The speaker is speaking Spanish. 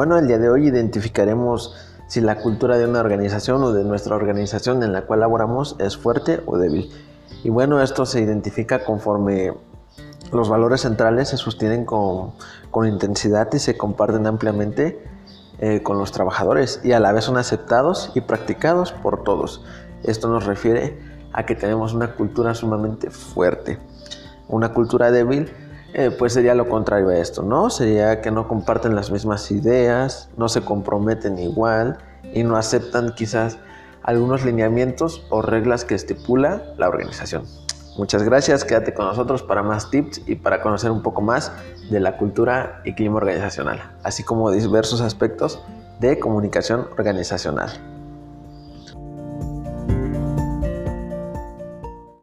Bueno, el día de hoy identificaremos si la cultura de una organización o de nuestra organización en la cual laboramos es fuerte o débil. Y bueno, esto se identifica conforme los valores centrales se sostienen con, intensidad y se comparten ampliamente eh, con los trabajadores y a la vez son aceptados y practicados por todos. Esto nos refiere a que tenemos una cultura sumamente fuerte. Una cultura débil eh, pues sería lo contrario a esto, ¿no? Sería que no comparten las mismas ideas, no se comprometen igual y no aceptan quizás algunos lineamientos o reglas que estipula la organización. Muchas gracias, quédate con nosotros para más tips y para conocer un poco más de la cultura y clima organizacional, así como diversos aspectos de comunicación organizacional.